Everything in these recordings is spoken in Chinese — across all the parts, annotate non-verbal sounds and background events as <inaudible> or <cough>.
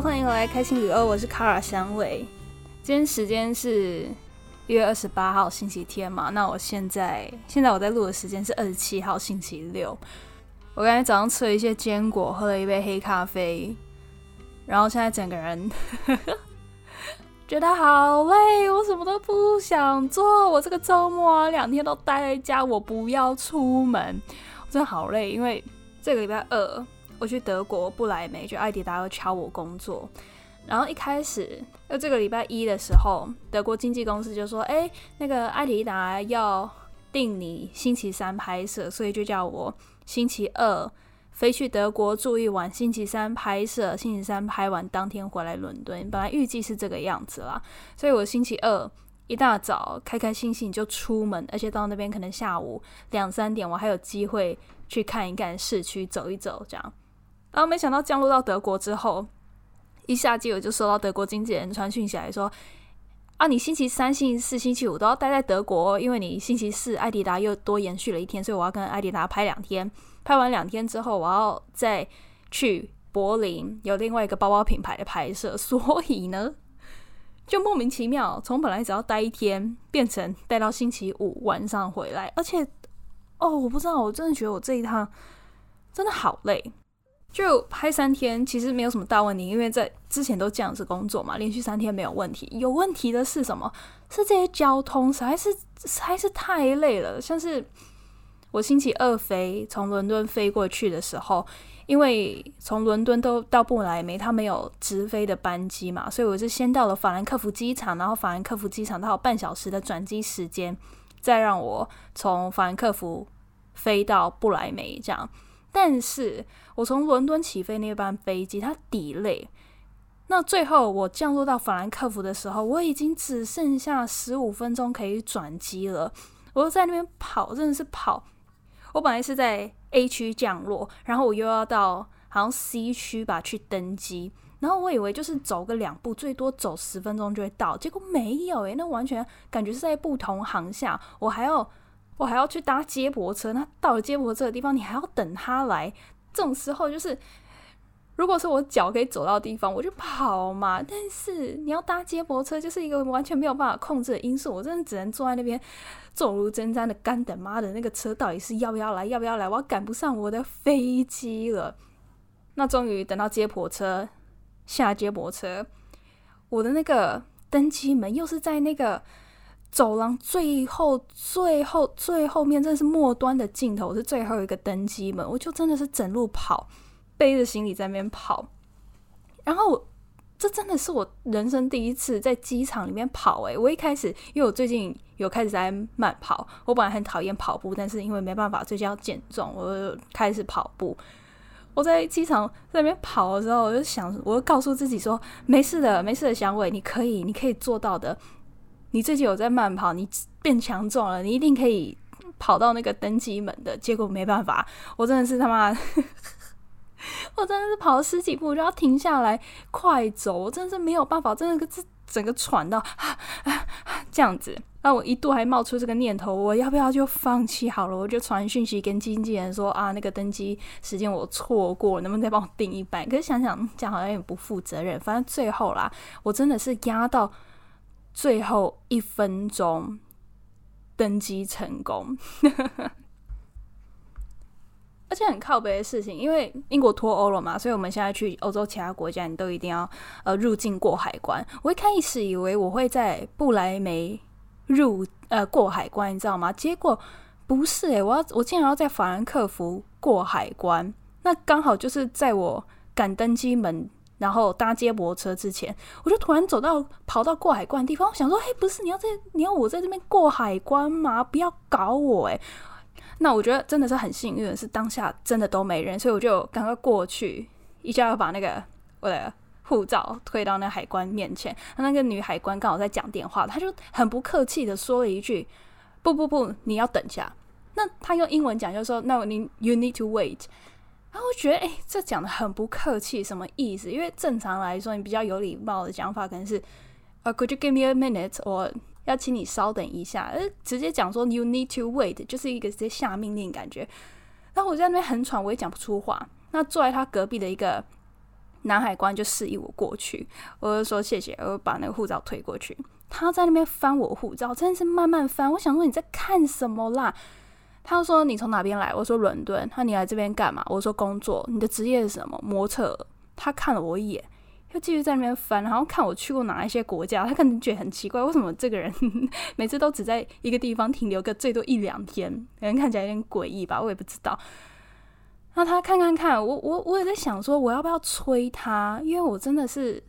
欢迎回来开心旅欧，我是卡尔香味。今天时间是一月二十八号星期天嘛？那我现在现在我在录的时间是二十七号星期六。我刚才早上吃了一些坚果，喝了一杯黑咖啡，然后现在整个人 <laughs> 觉得好累，我什么都不想做。我这个周末啊两天都待在家，我不要出门，我真的好累，因为这个礼拜二。我去德国不来梅，就艾迪达要敲我工作。然后一开始，就这个礼拜一的时候，德国经纪公司就说：“哎，那个艾迪达要定你星期三拍摄，所以就叫我星期二飞去德国住一晚，星期三拍摄，星期三拍完当天回来伦敦。本来预计是这个样子啦，所以我星期二一大早开开心心就出门，而且到那边可能下午两三点，我还有机会去看一看市区，走一走，这样。”然后没想到降落到德国之后，一下机我就收到德国经纪人传讯息来说：“啊，你星期三、星期四、星期五都要待在德国，因为你星期四艾迪达又多延续了一天，所以我要跟艾迪达拍两天。拍完两天之后，我要再去柏林有另外一个包包品牌的拍摄。<laughs> 所以呢，就莫名其妙从本来只要待一天，变成待到星期五晚上回来。而且，哦，我不知道，我真的觉得我这一趟真的好累。”就拍三天，其实没有什么大问题，因为在之前都这样子工作嘛，连续三天没有问题。有问题的是什么？是这些交通实在是实在是太累了。像是我星期二飞从伦敦飞过去的时候，因为从伦敦都到布莱梅，它没有直飞的班机嘛，所以我是先到了法兰克福机场，然后法兰克福机场它有半小时的转机时间，再让我从法兰克福飞到布莱梅这样。但是我从伦敦起飞那班飞机，它抵累。那最后我降落到法兰克福的时候，我已经只剩下十五分钟可以转机了。我又在那边跑，真的是跑。我本来是在 A 区降落，然后我又要到好像 C 区吧去登机。然后我以为就是走个两步，最多走十分钟就会到，结果没有诶，那完全感觉是在不同航向，我还要。我还要去搭接驳车，那到了接驳车的地方，你还要等他来。这种时候就是，如果是我脚可以走到地方，我就跑嘛。但是你要搭接驳车，就是一个完全没有办法控制的因素。我真的只能坐在那边，坐如针毡的干等。妈的，那个车到底是要不要来？要不要来？我要赶不上我的飞机了。那终于等到接驳车下接驳车，我的那个登机门又是在那个。走廊最后、最后、最后面，真的是末端的尽头，是最后一个登机门。我就真的是整路跑，背着行李在那边跑。然后，这真的是我人生第一次在机场里面跑。诶，我一开始，因为我最近有开始在慢跑，我本来很讨厌跑步，但是因为没办法，最近要减重，我就开始跑步。我在机场在那边跑的时候，我就想，我就告诉自己说：没事的，没事的，小伟，你可以，你可以做到的。你最近有在慢跑，你变强壮了，你一定可以跑到那个登机门的。结果没办法，我真的是他妈，我真的是跑了十几步就要停下来快走，我真的是没有办法，真的是整个喘到啊啊 <sighs> 这样子。那我一度还冒出这个念头，我要不要就放弃好了？我就传讯息跟经纪人说啊，那个登机时间我错过，能不能再帮我订一班？可是想想这样好像也不负责任。反正最后啦，我真的是压到。最后一分钟登机成功，<laughs> 而且很靠北的事情，因为英国脱欧了嘛，所以我们现在去欧洲其他国家，你都一定要呃入境过海关。我一开始以为我会在布莱梅入呃过海关，你知道吗？结果不是诶，我要我竟然要在法兰克福过海关，那刚好就是在我赶登机门。然后搭接驳车之前，我就突然走到跑到过海关的地方，我想说：“嘿，不是你要在你要我在这边过海关吗？不要搞我！”诶。那我觉得真的是很幸运，是当下真的都没人，所以我就赶快过去，一下要把那个我的护照推到那海关面前。那个女海关刚好在讲电话，她就很不客气的说了一句：“不不不，你要等一下。”那她用英文讲就说：“No，你 you need to wait。”然后我觉得，哎，这讲的很不客气，什么意思？因为正常来说，你比较有礼貌的讲法可能是，呃，Could you give me a minute？我要请你稍等一下。呃，直接讲说 You need to wait，就是一个直接下命令感觉。然后我在那边很喘，我也讲不出话。那坐在他隔壁的一个南海关就示意我过去，我就说谢谢，我把那个护照推过去。他在那边翻我护照，真的是慢慢翻。我想说你在看什么啦？他说你从哪边来？我说伦敦。他你来这边干嘛？我说工作。你的职业是什么？模特。他看了我一眼，又继续在那边翻，然后看我去过哪一些国家。他可能觉得很奇怪，为什么这个人 <laughs> 每次都只在一个地方停留个最多一两天？可能看起来有点诡异吧，我也不知道。那他看看看，我我我也在想说，我要不要催他？因为我真的是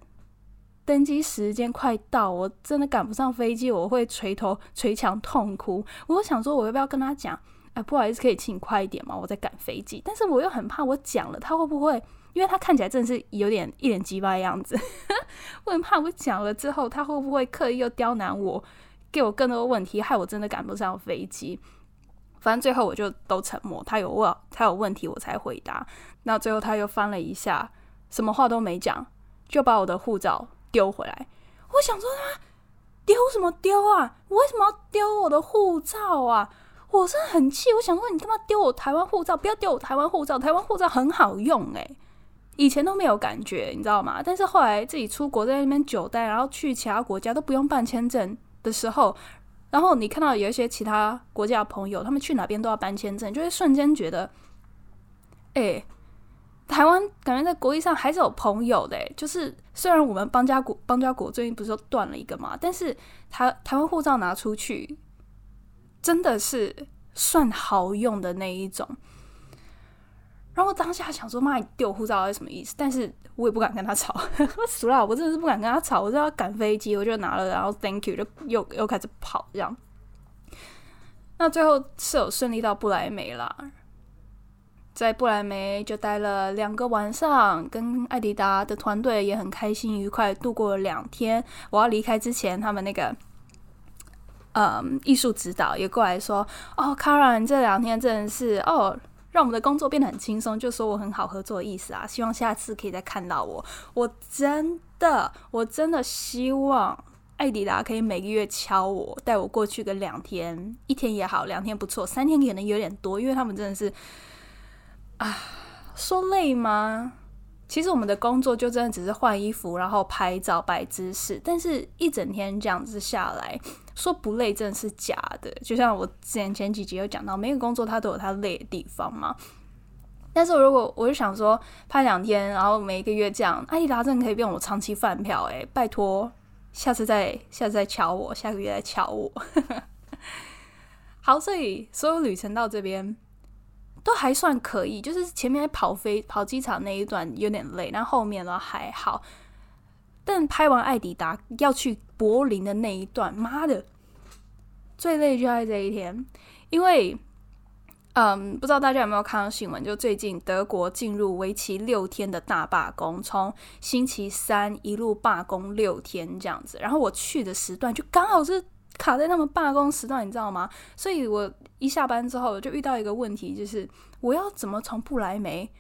登机时间快到，我真的赶不上飞机，我会垂头捶墙痛哭。我想说，我要不要跟他讲？哎，不好意思，可以请快一点吗？我在赶飞机。但是我又很怕，我讲了他会不会？因为他看起来真的是有点一脸鸡巴的样子，<laughs> 我很怕我讲了之后，他会不会刻意又刁难我，给我更多问题，害我真的赶不上飞机？反正最后我就都沉默，他有问，他有问题我才回答。那最后他又翻了一下，什么话都没讲，就把我的护照丢回来。我想说他丢什么丢啊？我为什么要丢我的护照啊？我真的很气。我想说你干嘛丢我台湾护照？不要丢我台湾护照，台湾护照很好用诶。以前都没有感觉，你知道吗？但是后来自己出国在那边久待，然后去其他国家都不用办签证的时候。然后你看到有一些其他国家的朋友，他们去哪边都要办签证，就会瞬间觉得，哎，台湾感觉在国际上还是有朋友的。就是虽然我们邦家国邦家国最近不是断了一个嘛，但是台台湾护照拿出去，真的是算好用的那一种。然后当下想说，妈，你丢护照是什么意思？但是我也不敢跟他吵，<laughs> 死了，我真的是不敢跟他吵。我就要赶飞机，我就拿了，然后 Thank you，就又又开始跑这样。那最后是有顺利到布莱梅啦，在布莱梅就待了两个晚上，跟艾迪达的团队也很开心愉快度过了两天。我要离开之前，他们那个嗯艺术指导也过来说：“哦，卡尔，你这两天真的是哦。”让我们的工作变得很轻松，就说我很好合作的意思啊！希望下次可以再看到我。我真的，我真的希望艾迪达可以每个月敲我，带我过去个两天，一天也好，两天不错，三天可能有点多，因为他们真的是啊，说累吗？其实我们的工作就真的只是换衣服，然后拍照、摆姿势，但是一整天这样子下来。说不累真的是假的，就像我之前前几集有讲到，每个工作它都有它累的地方嘛。但是如果我就想说拍两天，然后每一个月这样，阿迪达真的可以变我长期饭票诶，拜托，下次再下次再敲我，下个月再敲我。<laughs> 好，所以所有旅程到这边都还算可以，就是前面跑飞跑机场那一段有点累，但后面呢还好。但拍完艾迪达要去柏林的那一段，妈的，最累就在这一天，因为，嗯，不知道大家有没有看到新闻，就最近德国进入为期六天的大罢工，从星期三一路罢工六天这样子。然后我去的时段就刚好是卡在他们罢工时段，你知道吗？所以我一下班之后就遇到一个问题，就是我要怎么从不来梅。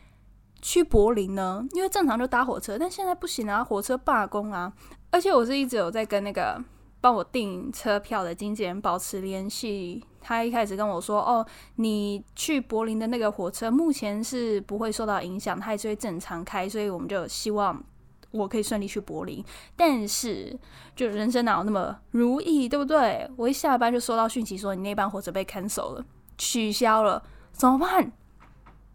去柏林呢？因为正常就搭火车，但现在不行啊，火车罢工啊！而且我是一直有在跟那个帮我订车票的经纪人保持联系。他一开始跟我说：“哦，你去柏林的那个火车目前是不会受到影响，它还是会正常开，所以我们就希望我可以顺利去柏林。但是，就人生哪有那么如意，对不对？我一下班就收到讯息说你那班火车被 cancel 了，取消了，怎么办？”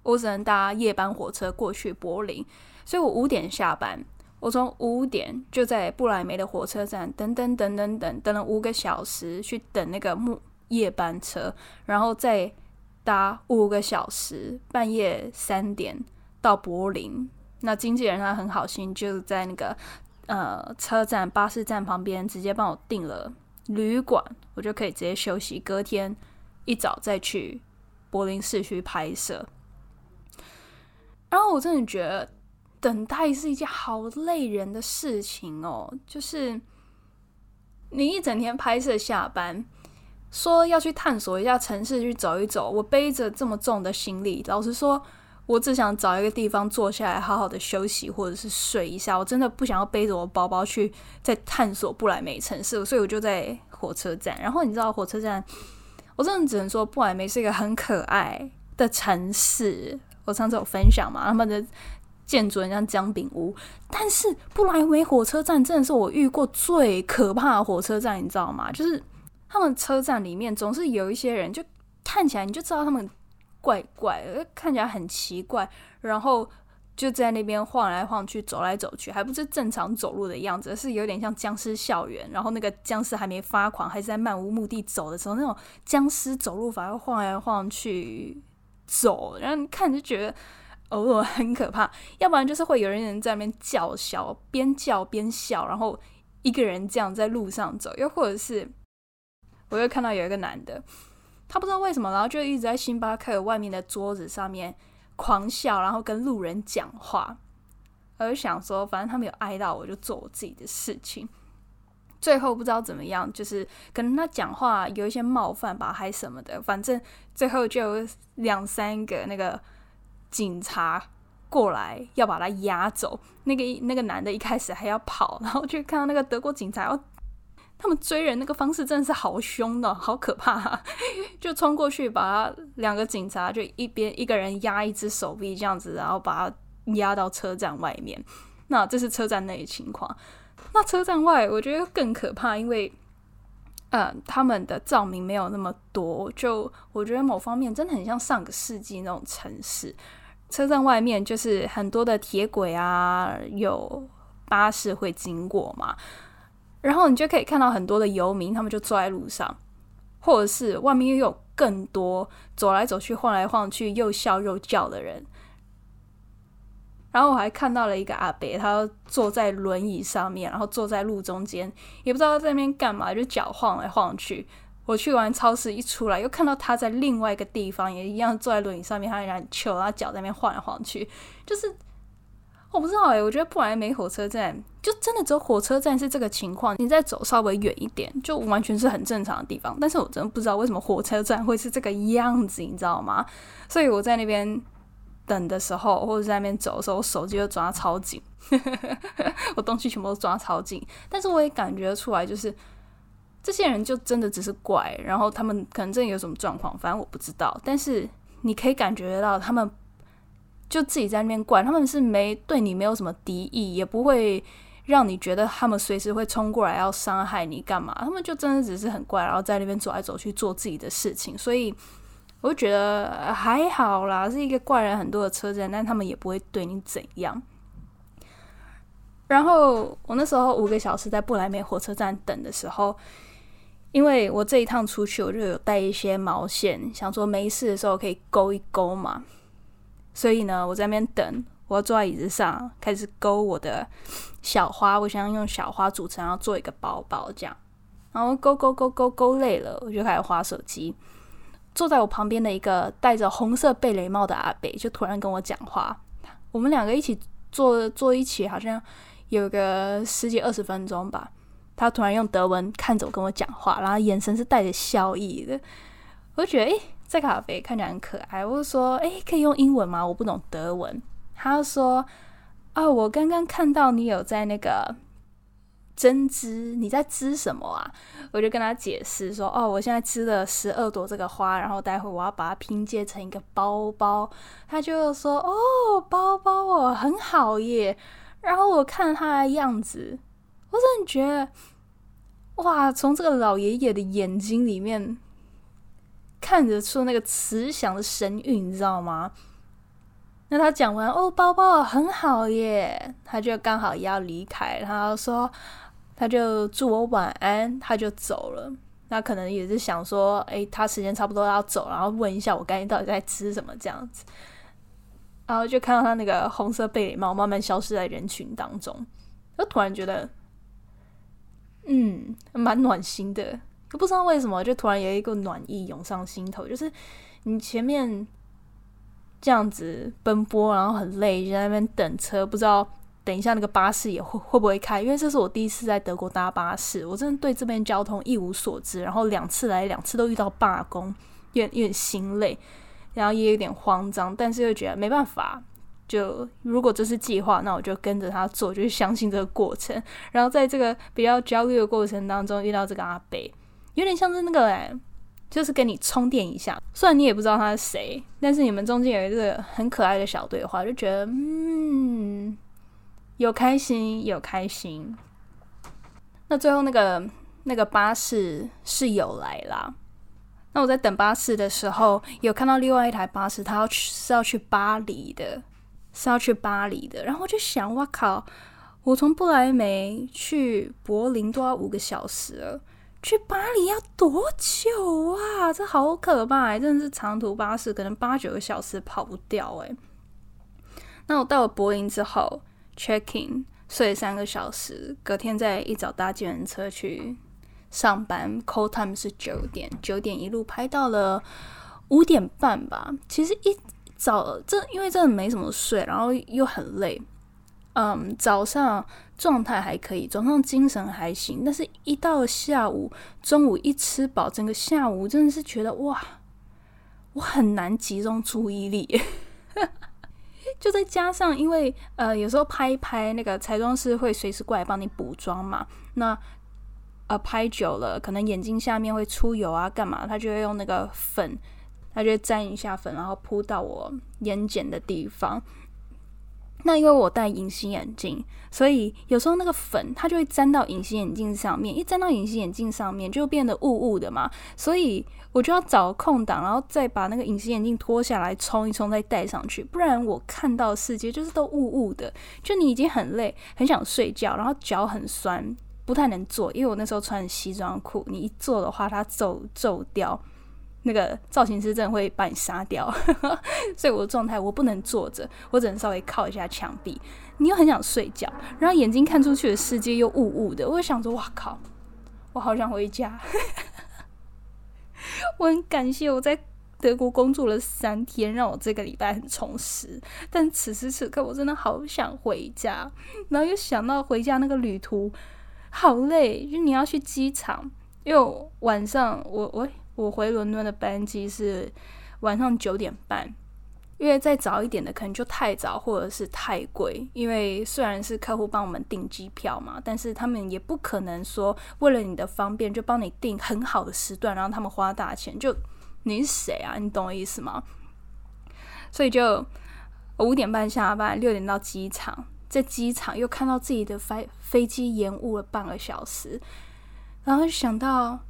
我只能搭夜班火车过去柏林，所以我五点下班。我从五点就在布莱梅的火车站等等等等等等了五个小时，去等那个木夜班车，然后再搭五个小时，半夜三点到柏林。那经纪人他很好心，就在那个呃车站巴士站旁边直接帮我订了旅馆，我就可以直接休息，隔天一早再去柏林市区拍摄。然后我真的觉得等待是一件好累人的事情哦，就是你一整天拍摄下班，说要去探索一下城市，去走一走。我背着这么重的行李，老实说，我只想找一个地方坐下来，好好的休息或者是睡一下。我真的不想要背着我包包去再探索不来梅城市，所以我就在火车站。然后你知道火车站，我真的只能说，不来梅是一个很可爱的城市。我上次有分享嘛，他们的建筑很像姜饼屋。但是布莱梅火车站真的是我遇过最可怕的火车站，你知道吗？就是他们车站里面总是有一些人，就看起来你就知道他们怪怪，看起来很奇怪，然后。就在那边晃来晃去，走来走去，还不是正常走路的样子，是有点像僵尸校园。然后那个僵尸还没发狂，还是在漫无目的走的时候，那种僵尸走路法，晃来晃去走，然后你看就觉得偶尔很可怕。要不然就是会有人在那边叫嚣，边叫边笑，然后一个人这样在路上走。又或者是，我又看到有一个男的，他不知道为什么，然后就一直在星巴克外面的桌子上面。狂笑，然后跟路人讲话，而想说，反正他没有挨到，我就做我自己的事情。最后不知道怎么样，就是跟他讲话有一些冒犯吧，还什么的。反正最后就两三个那个警察过来要把他押走。那个那个男的一开始还要跑，然后就看到那个德国警察。他们追人那个方式真的是好凶的，好可怕！<laughs> 就冲过去把他两个警察就一边一个人压一只手臂这样子，然后把他压到车站外面。那这是车站内的情况。那车站外我觉得更可怕，因为嗯，他们的照明没有那么多。就我觉得某方面真的很像上个世纪那种城市。车站外面就是很多的铁轨啊，有巴士会经过嘛。然后你就可以看到很多的游民，他们就坐在路上，或者是外面又有更多走来走去、晃来晃去、又笑又叫的人。然后我还看到了一个阿伯，他坐在轮椅上面，然后坐在路中间，也不知道他在那边干嘛，就脚晃来晃去。我去完超市一出来，又看到他在另外一个地方，也一样坐在轮椅上面，他然球，然后脚在那边晃来晃去，就是。我不知道哎，我觉得不莱梅火车站就真的只有火车站是这个情况，你再走稍微远一点，就完全是很正常的地方。但是我真的不知道为什么火车站会是这个样子，你知道吗？所以我在那边等的时候，或者在那边走的时候，我手机就抓超紧，<laughs> 我东西全部都抓超紧。但是我也感觉出来，就是这些人就真的只是怪，然后他们可能真的有什么状况，反正我不知道。但是你可以感觉到他们。就自己在那边怪，他们是没对你没有什么敌意，也不会让你觉得他们随时会冲过来要伤害你干嘛？他们就真的只是很怪，然后在那边走来走去做自己的事情，所以我就觉得还好啦，是一个怪人很多的车站，但他们也不会对你怎样。然后我那时候五个小时在布莱梅火车站等的时候，因为我这一趟出去我就有带一些毛线，想说没事的时候可以勾一勾嘛。所以呢，我在那边等，我要坐在椅子上开始勾我的小花。我想用小花组成，然后做一个包包这样。然后勾勾勾勾勾累了，我就开始划手机。坐在我旁边的一个戴着红色贝雷帽的阿北就突然跟我讲话。我们两个一起坐坐一起，好像有个十几二十分钟吧。他突然用德文看着我跟我讲话，然后眼神是带着笑意的。我就觉得，诶。这咖啡看起来很可爱，我就说：“哎，可以用英文吗？我不懂德文。”他说：“哦，我刚刚看到你有在那个针织，你在织什么啊？”我就跟他解释说：“哦，我现在织了十二朵这个花，然后待会我要把它拼接成一个包包。”他就说：“哦，包包哦，很好耶。”然后我看他的样子，我真的觉得，哇，从这个老爷爷的眼睛里面。看得出那个慈祥的神韵，你知道吗？那他讲完哦，包包很好耶，他就刚好要离开，然后说他就祝我晚安，他就走了。那可能也是想说，哎，他时间差不多要走，然后问一下我刚才到底在吃什么这样子。然后就看到他那个红色贝雷帽慢慢消失在人群当中，我突然觉得，嗯，蛮暖心的。不知道为什么，就突然有一个暖意涌上心头。就是你前面这样子奔波，然后很累，就在那边等车，不知道等一下那个巴士也会会不会开。因为这是我第一次在德国搭巴士，我真的对这边交通一无所知。然后两次来，两次都遇到罢工，有点有点心累，然后也有点慌张，但是又觉得没办法。就如果这是计划，那我就跟着他做，就是相信这个过程。然后在这个比较焦虑的过程当中，遇到这个阿北。有点像是那个哎，就是跟你充电一下。虽然你也不知道他是谁，但是你们中间有一个很可爱的小对话，就觉得嗯，有开心，有开心。那最后那个那个巴士是有来啦。那我在等巴士的时候，有看到另外一台巴士，它要去是要去巴黎的，是要去巴黎的。然后我就想，哇靠！我从不来梅去柏林都要五个小时了，去巴黎要多久啊？这好可怕！真的是长途巴士，可能八九个小时跑不掉哎。那我到了柏林之后，checking 睡三个小时，隔天再一早搭计程车去上班，call time 是九点，九点一路拍到了五点半吧。其实一早这因为真的没什么睡，然后又很累。嗯，早上状态还可以，早上精神还行，但是一到下午，中午一吃饱，整个下午真的是觉得哇，我很难集中注意力。就再加上，因为呃，有时候拍一拍那个彩妆师会随时过来帮你补妆嘛，那呃拍久了，可能眼睛下面会出油啊，干嘛？他就会用那个粉，他就沾一下粉，然后铺到我眼睑的地方。那因为我戴隐形眼镜，所以有时候那个粉它就会粘到隐形眼镜上面，一粘到隐形眼镜上面就变得雾雾的嘛，所以我就要找空档，然后再把那个隐形眼镜脱下来冲一冲，再戴上去，不然我看到世界就是都雾雾的。就你已经很累，很想睡觉，然后脚很酸，不太能坐，因为我那时候穿西装裤，你一坐的话它皱皱掉。那个造型师真的会把你杀掉，所以我的状态我不能坐着，我只能稍微靠一下墙壁。你又很想睡觉，然后眼睛看出去的世界又雾雾的，我就想说：哇靠，我好想回家。<laughs> 我很感谢我在德国工作了三天，让我这个礼拜很充实。但此时此刻，我真的好想回家，然后又想到回家那个旅途好累，就你要去机场，因为晚上我我。我回伦敦的班机是晚上九点半，因为再早一点的可能就太早或者是太贵。因为虽然是客户帮我们订机票嘛，但是他们也不可能说为了你的方便就帮你订很好的时段，然后他们花大钱。就你是谁啊？你懂我意思吗？所以就五点半下班，六点到机场，在机场又看到自己的飞飞机延误了半个小时，然后想到。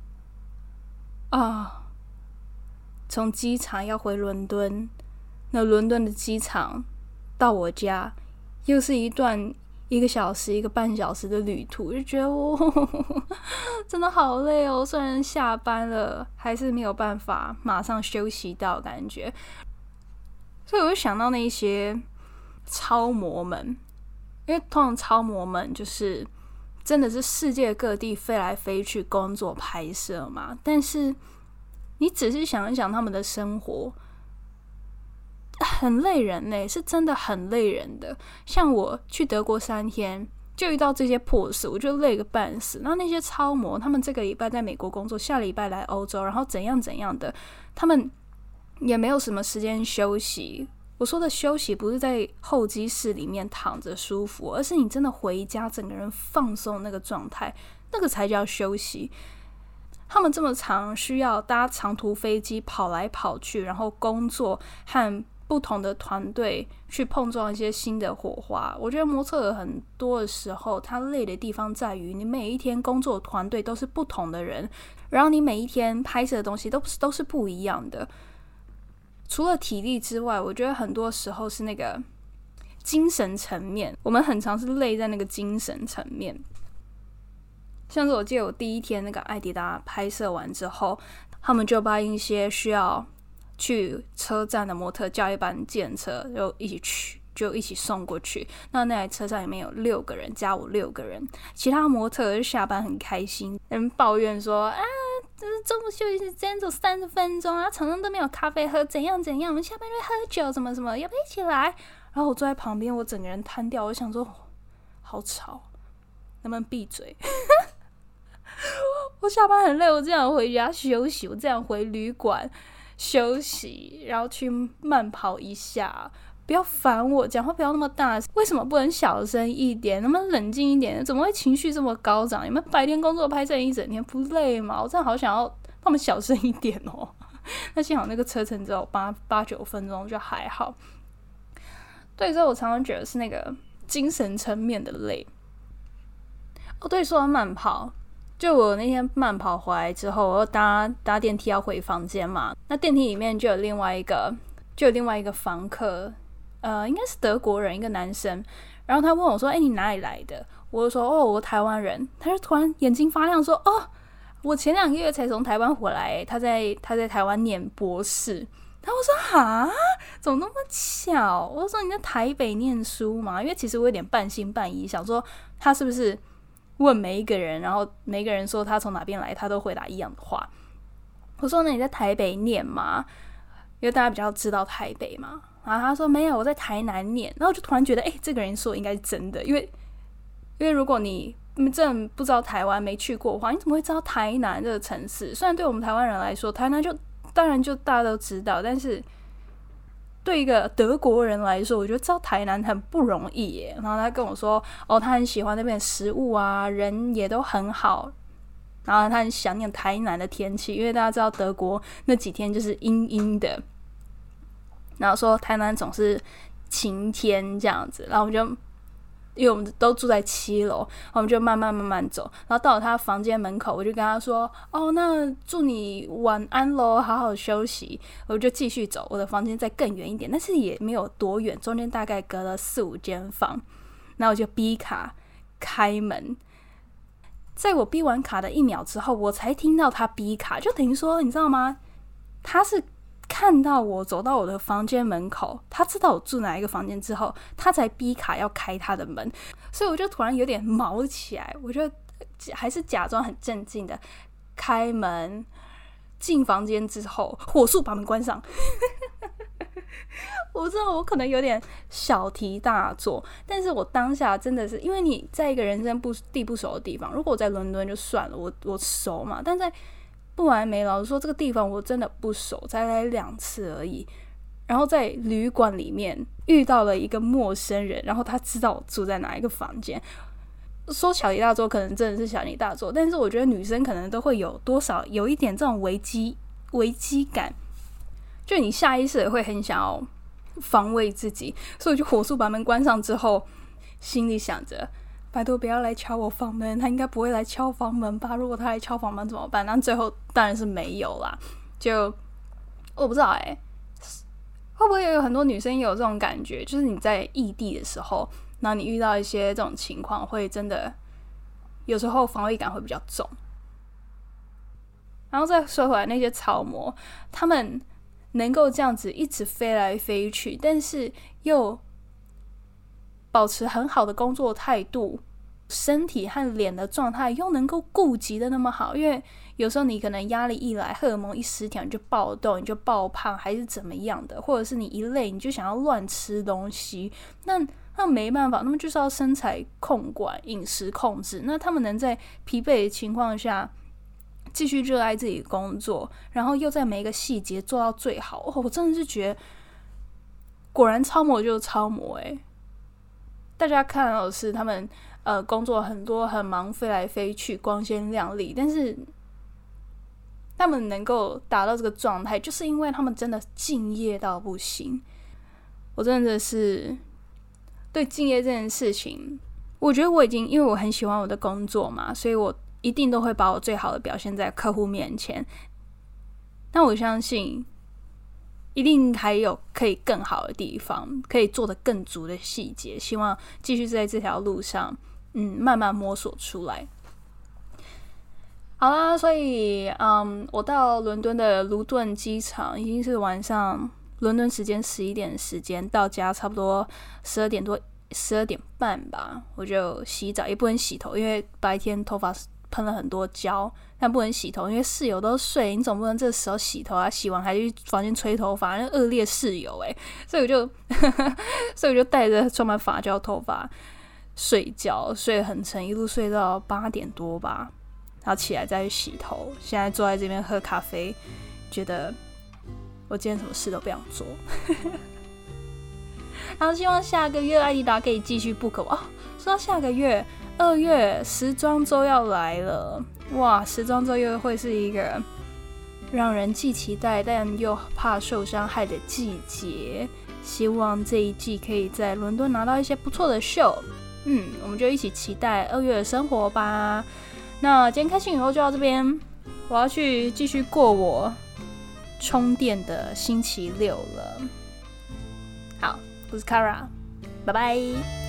啊！从机场要回伦敦，那伦敦的机场到我家又是一段一个小时、一个半小时的旅途，就觉得我 <laughs> 真的好累哦。虽然下班了，还是没有办法马上休息到感觉。所以我就想到那些超模们，因为通常超模们就是。真的是世界各地飞来飞去工作拍摄嘛？但是你仔细想一想，他们的生活很累人嘞，是真的很累人的。像我去德国三天，就遇到这些破事，我就累个半死。那那些超模，他们这个礼拜在美国工作，下礼拜来欧洲，然后怎样怎样的，他们也没有什么时间休息。我说的休息不是在候机室里面躺着舒服，而是你真的回家，整个人放松那个状态，那个才叫休息。他们这么长，需要搭长途飞机跑来跑去，然后工作和不同的团队去碰撞一些新的火花。我觉得模特很多的时候，他累的地方在于，你每一天工作团队都是不同的人，然后你每一天拍摄的东西都是都是不一样的。除了体力之外，我觉得很多时候是那个精神层面，我们很常是累在那个精神层面。像是我记得我第一天那个艾迪达拍摄完之后，他们就把一些需要去车站的模特叫一班建车，就一起去，就一起送过去。那那台车上里面有六个人，加我六个人，其他模特就下班很开心，人抱怨说啊。就是中午休息时间只有三十分钟啊，场上都没有咖啡喝，怎样怎样？我们下班就喝酒，什么什么？要不要一起来？然后我坐在旁边，我整个人瘫掉。我想说，好吵，能不能闭嘴？我下班很累，我这样回家休息，我这样回旅馆休息，然后去慢跑一下。不要烦我，讲话不要那么大声。为什么不能小声一点？能不能冷静一点？怎么会情绪这么高涨？你们白天工作拍摄一整天不累吗？我真的好想要他们小声一点哦。<laughs> 那幸好那个车程只有八八九分钟，就还好。对，所以我常常觉得是那个精神层面的累。哦，对，说到慢跑，就我那天慢跑回来之后，我又搭搭电梯要回房间嘛。那电梯里面就有另外一个，就有另外一个房客，呃，应该是德国人，一个男生。然后他问我说：“哎，你哪里来的？”我就说：“哦，我台湾人。”他就突然眼睛发亮说：“哦。”我前两个月才从台湾回来，他在他在台湾念博士。然后我说：“哈，怎么那么巧？”我说：“你在台北念书嘛？”因为其实我有点半信半疑，想说他是不是问每一个人，然后每一个人说他从哪边来，他都回答一样的话。我说：“那你在台北念吗？因为大家比较知道台北嘛。”然后他说：“没有，我在台南念。”然后我就突然觉得，哎，这个人说应该是真的，因为因为如果你。你真不知道台湾没去过的话，你怎么会知道台南这个城市？虽然对我们台湾人来说，台南就当然就大家都知道，但是对一个德国人来说，我觉得知道台南很不容易耶。然后他跟我说，哦，他很喜欢那边的食物啊，人也都很好。然后他很想念台南的天气，因为大家知道德国那几天就是阴阴的。然后说台南总是晴天这样子，然后我们就。因为我们都住在七楼，我们就慢慢慢慢走，然后到了他房间门口，我就跟他说：“哦，那祝你晚安喽，好好休息。”我就继续走，我的房间在更远一点，但是也没有多远，中间大概隔了四五间房。那我就逼卡开门，在我逼完卡的一秒之后，我才听到他逼卡，就等于说，你知道吗？他是。看到我走到我的房间门口，他知道我住哪一个房间之后，他才逼卡要开他的门，所以我就突然有点毛起来，我就还是假装很镇静的开门进房间之后，火速把门关上。我知道我可能有点小题大做，但是我当下真的是因为你在一个人生不地不熟的地方，如果我在伦敦就算了，我我熟嘛，但在。不完美，老实说，这个地方我真的不熟，才来两次而已。然后在旅馆里面遇到了一个陌生人，然后他知道我住在哪一个房间。说小题大做，可能真的是小题大做，但是我觉得女生可能都会有多少有一点这种危机危机感，就你下意识会很想要防卫自己，所以就火速把门关上之后，心里想着。拜托不要来敲我房门，他应该不会来敲房门吧？如果他来敲房门怎么办？那最后当然是没有啦。就我不知道哎，会不会也有很多女生有这种感觉？就是你在异地的时候，那你遇到一些这种情况，会真的有时候防卫感会比较重。然后再说回来，那些草模，他们能够这样子一直飞来飞去，但是又。保持很好的工作态度，身体和脸的状态又能够顾及的那么好，因为有时候你可能压力一来，荷尔蒙一失调，你就暴动，你就暴胖，还是怎么样的，或者是你一累，你就想要乱吃东西，那那没办法，那么就是要身材控管、饮食控制。那他们能在疲惫的情况下继续热爱自己的工作，然后又在每一个细节做到最好，哦，我真的是觉得，果然超模就是超模，诶。大家看到的是他们呃工作很多很忙飞来飞去光鲜亮丽，但是他们能够达到这个状态，就是因为他们真的敬业到不行。我真的是对敬业这件事情，我觉得我已经因为我很喜欢我的工作嘛，所以我一定都会把我最好的表现在客户面前。但我相信。一定还有可以更好的地方，可以做的更足的细节。希望继续在这条路上，嗯，慢慢摸索出来。好啦，所以，嗯，我到伦敦的卢顿机场已经是晚上伦敦时间十一点时间，到家差不多十二点多，十二点半吧，我就洗澡，也不能洗头，因为白天头发喷了很多胶。但不能洗头，因为室友都睡，你总不能这时候洗头啊！洗完还去房间吹头发，那恶劣室友诶。<laughs> 所以我就，<laughs> 所以我就带着装满发胶头发睡觉，睡得很沉，一路睡到八点多吧，然后起来再去洗头。现在坐在这边喝咖啡，觉得我今天什么事都不想做。<laughs> 然后希望下个月艾迪达可以继续 book 我。说到下个月，二月时装周要来了。哇，时装周又会是一个让人既期待但又怕受伤害的季节。希望这一季可以在伦敦拿到一些不错的秀。嗯，我们就一起期待二月的生活吧。那今天开心以后就到这边，我要去继续过我充电的星期六了。好，我是 Kara，拜拜。